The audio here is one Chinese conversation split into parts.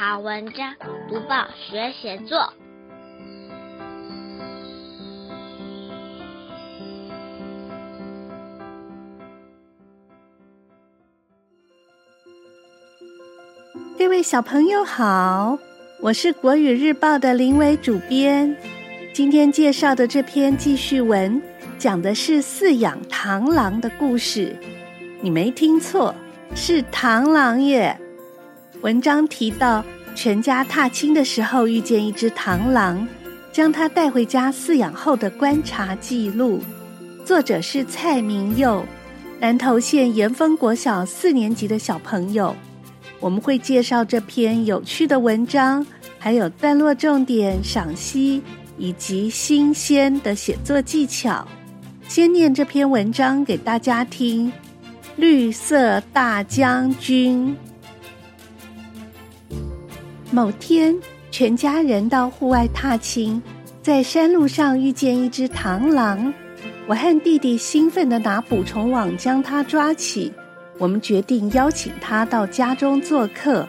好文章，读报学写作。各位小朋友好，我是国语日报的林伟主编。今天介绍的这篇记叙文，讲的是饲养螳螂的故事。你没听错，是螳螂耶。文章提到，全家踏青的时候遇见一只螳螂，将它带回家饲养后的观察记录。作者是蔡明佑，南投县盐丰国小四年级的小朋友。我们会介绍这篇有趣的文章，还有段落重点赏析以及新鲜的写作技巧。先念这篇文章给大家听。绿色大将军。某天，全家人到户外踏青，在山路上遇见一只螳螂。我和弟弟兴奋地拿捕虫网将它抓起。我们决定邀请它到家中做客。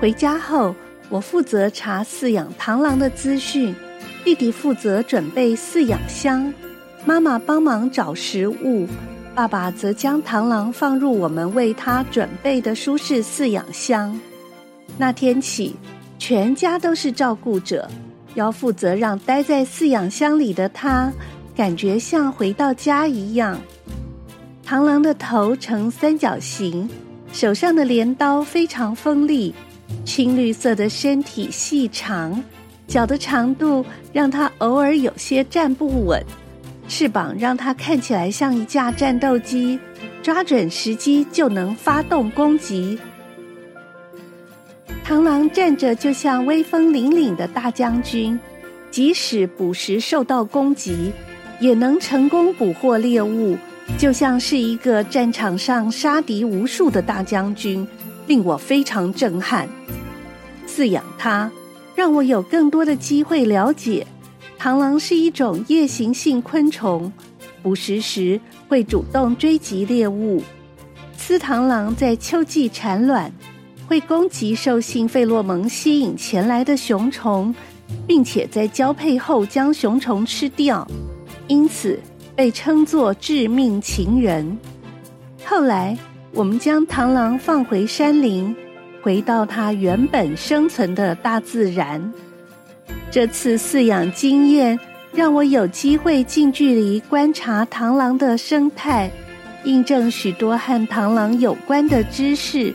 回家后，我负责查饲养螳螂的资讯，弟弟负责准备饲养箱，妈妈帮忙找食物，爸爸则将螳螂放入我们为他准备的舒适饲养箱。那天起，全家都是照顾者，要负责让待在饲养箱里的他感觉像回到家一样。螳螂的头呈三角形，手上的镰刀非常锋利，青绿色的身体细长，脚的长度让它偶尔有些站不稳，翅膀让它看起来像一架战斗机，抓准时机就能发动攻击。螳螂站着就像威风凛凛的大将军，即使捕食受到攻击，也能成功捕获猎物。就像是一个战场上杀敌无数的大将军，令我非常震撼。饲养它，让我有更多的机会了解，螳螂是一种夜行性昆虫，捕食时会主动追击猎物。雌螳螂在秋季产卵，会攻击受性费洛蒙吸引前来的雄虫，并且在交配后将雄虫吃掉。因此，被称作致命情人。后来，我们将螳螂放回山林，回到它原本生存的大自然。这次饲养经验让我有机会近距离观察螳螂的生态，印证许多和螳螂有关的知识，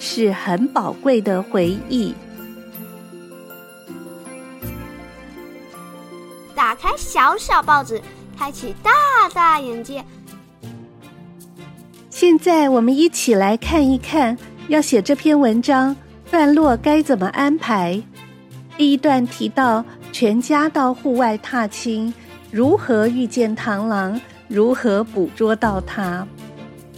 是很宝贵的回忆。打开小小报纸。开启大大眼界。现在我们一起来看一看，要写这篇文章段落该怎么安排。第一段提到全家到户外踏青，如何遇见螳螂，如何捕捉到它。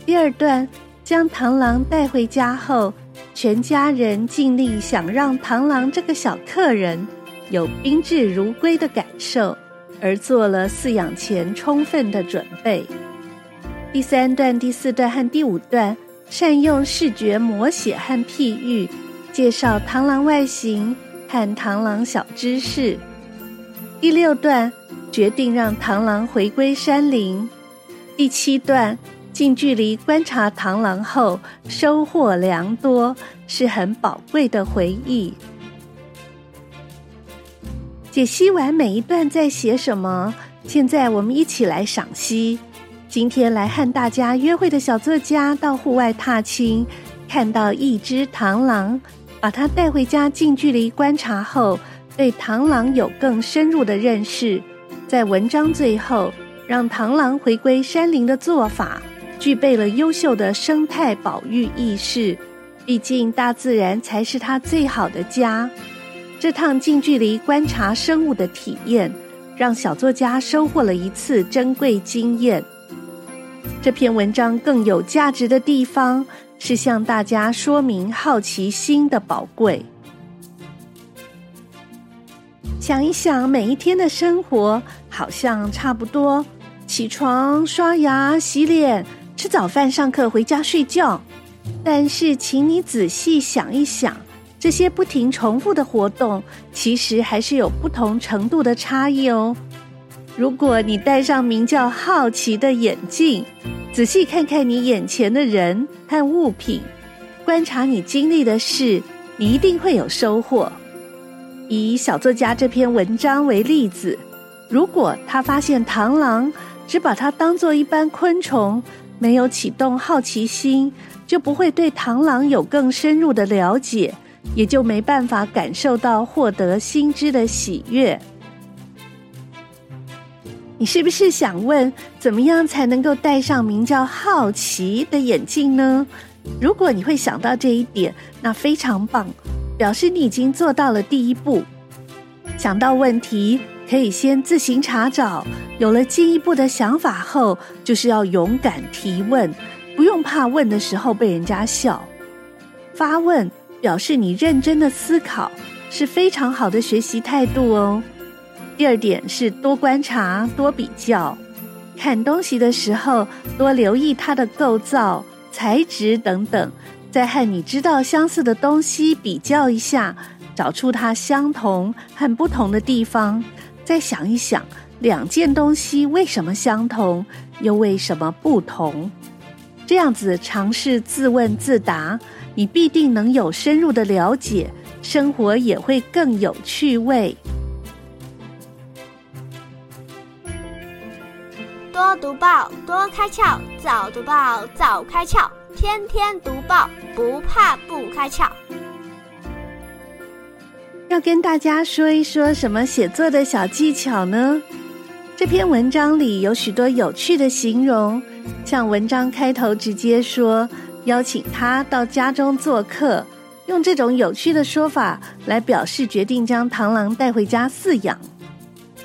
第二段将螳螂带回家后，全家人尽力想让螳螂这个小客人有宾至如归的感受。而做了饲养前充分的准备。第三段、第四段和第五段善用视觉摹写和譬喻，介绍螳螂外形和螳螂小知识。第六段决定让螳螂回归山林。第七段近距离观察螳螂后，收获良多，是很宝贵的回忆。解析完每一段在写什么，现在我们一起来赏析。今天来和大家约会的小作家到户外踏青，看到一只螳螂，把它带回家近距离观察后，对螳螂有更深入的认识。在文章最后，让螳螂回归山林的做法，具备了优秀的生态保育意识。毕竟大自然才是它最好的家。这趟近距离观察生物的体验，让小作家收获了一次珍贵经验。这篇文章更有价值的地方，是向大家说明好奇心的宝贵。想一想，每一天的生活好像差不多：起床、刷牙、洗脸、吃早饭、上课、回家睡觉。但是，请你仔细想一想。这些不停重复的活动，其实还是有不同程度的差异哦。如果你戴上名叫好奇的眼镜，仔细看看你眼前的人和物品，观察你经历的事，你一定会有收获。以小作家这篇文章为例子，如果他发现螳螂只把它当做一般昆虫，没有启动好奇心，就不会对螳螂有更深入的了解，也就没办法感受到获得新知的喜悦。你是不是想问，怎么样才能够戴上名叫好奇的眼镜呢？如果你会想到这一点，那非常棒，表示你已经做到了第一步。想到问题，可以先自行查找，有了进一步的想法后，就是要勇敢提问，不用怕问的时候被人家笑。发问表示你认真的思考，是非常好的学习态度哦。第二点是多观察、多比较，看东西的时候多留意它的构造、材质等等，再和你知道相似的东西比较一下，找出它相同和不同的地方，再想一想两件东西为什么相同，又为什么不同。这样子尝试自问自答，你必定能有深入的了解，生活也会更有趣味。多读报，多开窍；早读报，早开窍；天天读报，不怕不开窍。要跟大家说一说什么写作的小技巧呢？这篇文章里有许多有趣的形容，像文章开头直接说邀请他到家中做客，用这种有趣的说法来表示决定将螳螂带回家饲养。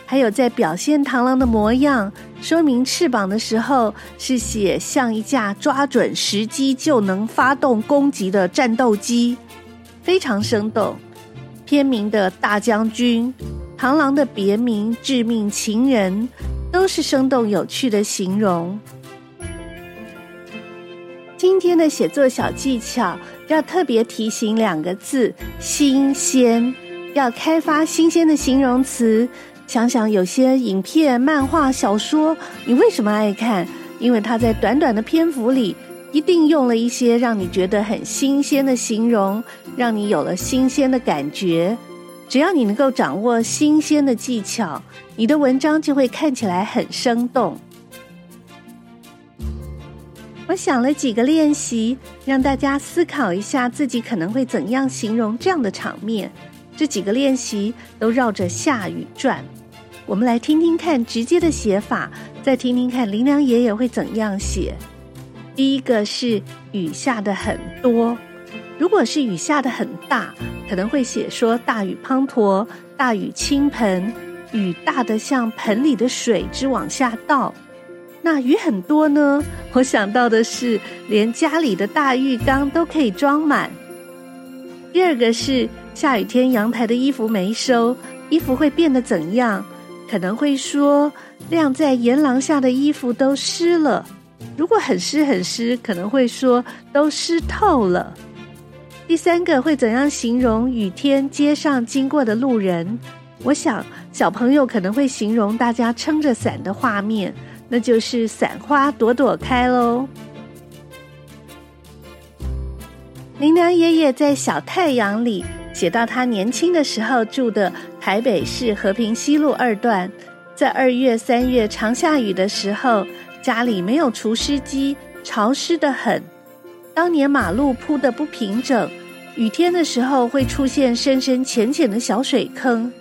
还有在表现螳螂的模样，说明翅膀的时候是写像一架抓准时机就能发动攻击的战斗机，非常生动。片名的大将军，螳螂的别名致命情人，都是生动有趣的形容。今天的写作小技巧要特别提醒两个字：新鲜，要开发新鲜的形容词。想想有些影片、漫画、小说，你为什么爱看？因为它在短短的篇幅里，一定用了一些让你觉得很新鲜的形容，让你有了新鲜的感觉。只要你能够掌握新鲜的技巧，你的文章就会看起来很生动。我想了几个练习，让大家思考一下自己可能会怎样形容这样的场面。这几个练习都绕着下雨转。我们来听听看直接的写法，再听听看林良爷爷会怎样写。第一个是雨下得很多，如果是雨下得很大，可能会写说大雨滂沱，大雨倾盆，雨大得像盆里的水直往下倒。那雨很多呢，我想到的是连家里的大浴缸都可以装满。第二个是下雨天阳台的衣服没收，衣服会变得怎样？可能会说，晾在檐廊下的衣服都湿了。如果很湿很湿，可能会说都湿透了。第三个会怎样形容雨天街上经过的路人？我想小朋友可能会形容大家撑着伞的画面，那就是伞花朵朵开喽。林良爷爷在《小太阳》里写到他年轻的时候住的台北市和平西路二段，在二月、三月常下雨的时候，家里没有除湿机，潮湿得很。当年马路铺得不平整，雨天的时候会出现深深浅浅的小水坑。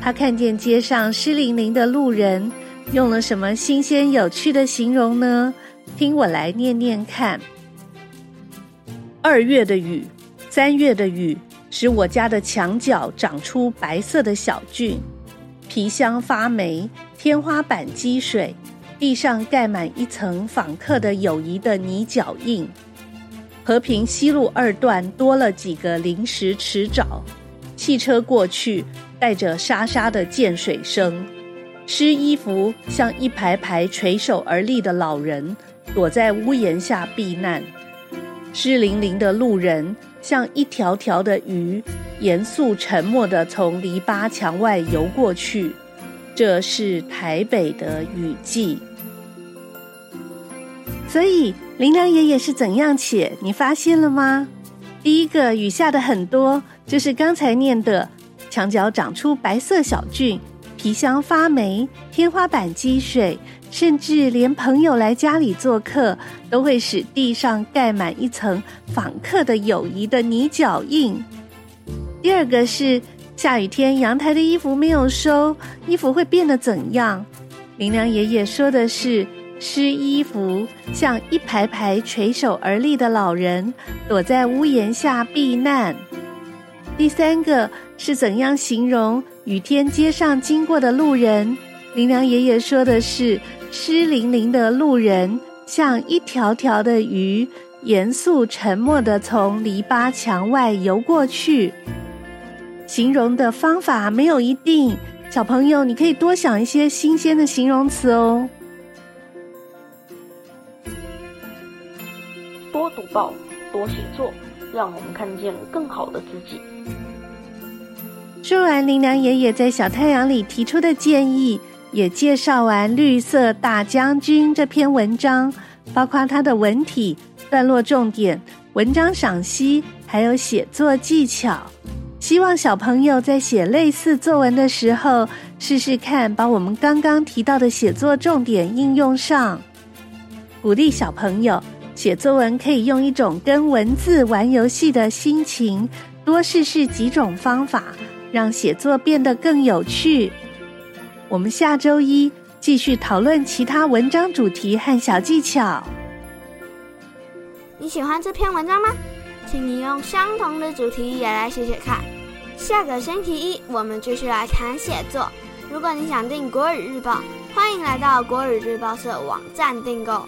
他看见街上湿淋淋的路人，用了什么新鲜有趣的形容呢？听我来念念看。二月的雨，三月的雨，使我家的墙角长出白色的小菌，皮箱发霉，天花板积水，地上盖满一层访客的友谊的泥脚印。和平西路二段多了几个临时池沼，汽车过去带着沙沙的溅水声，湿衣服像一排排垂手而立的老人，躲在屋檐下避难。湿淋淋的路人像一条条的鱼，严肃沉默地从篱笆墙外游过去。这是台北的雨季。所以林良爷爷是怎样写？你发现了吗？第一个雨下的很多，就是刚才念的：墙角长出白色小菌，皮箱发霉，天花板积水。甚至连朋友来家里做客，都会使地上盖满一层访客的友谊的泥脚印。第二个是下雨天阳台的衣服没有收，衣服会变得怎样？林良爷爷说的是湿衣服像一排排垂手而立的老人，躲在屋檐下避难。第三个是怎样形容雨天街上经过的路人？林良爷爷说的是。湿淋淋的路人像一条条的鱼，严肃沉默地从篱笆墙外游过去。形容的方法没有一定，小朋友你可以多想一些新鲜的形容词哦。读报，多写作，让我们看见更好的自己。说完林良爷爷在小太阳里提出的建议。也介绍完《绿色大将军》这篇文章，包括它的文体、段落重点、文章赏析，还有写作技巧。希望小朋友在写类似作文的时候，试试看把我们刚刚提到的写作重点应用上。鼓励小朋友写作文，可以用一种跟文字玩游戏的心情，多试试几种方法，让写作变得更有趣。我们下周一继续讨论其他文章主题和小技巧。你喜欢这篇文章吗？请你用相同的主题也来写写看。下个星期一我们继续来谈写作。如果你想订国语日报，欢迎来到国语日报社网站订购。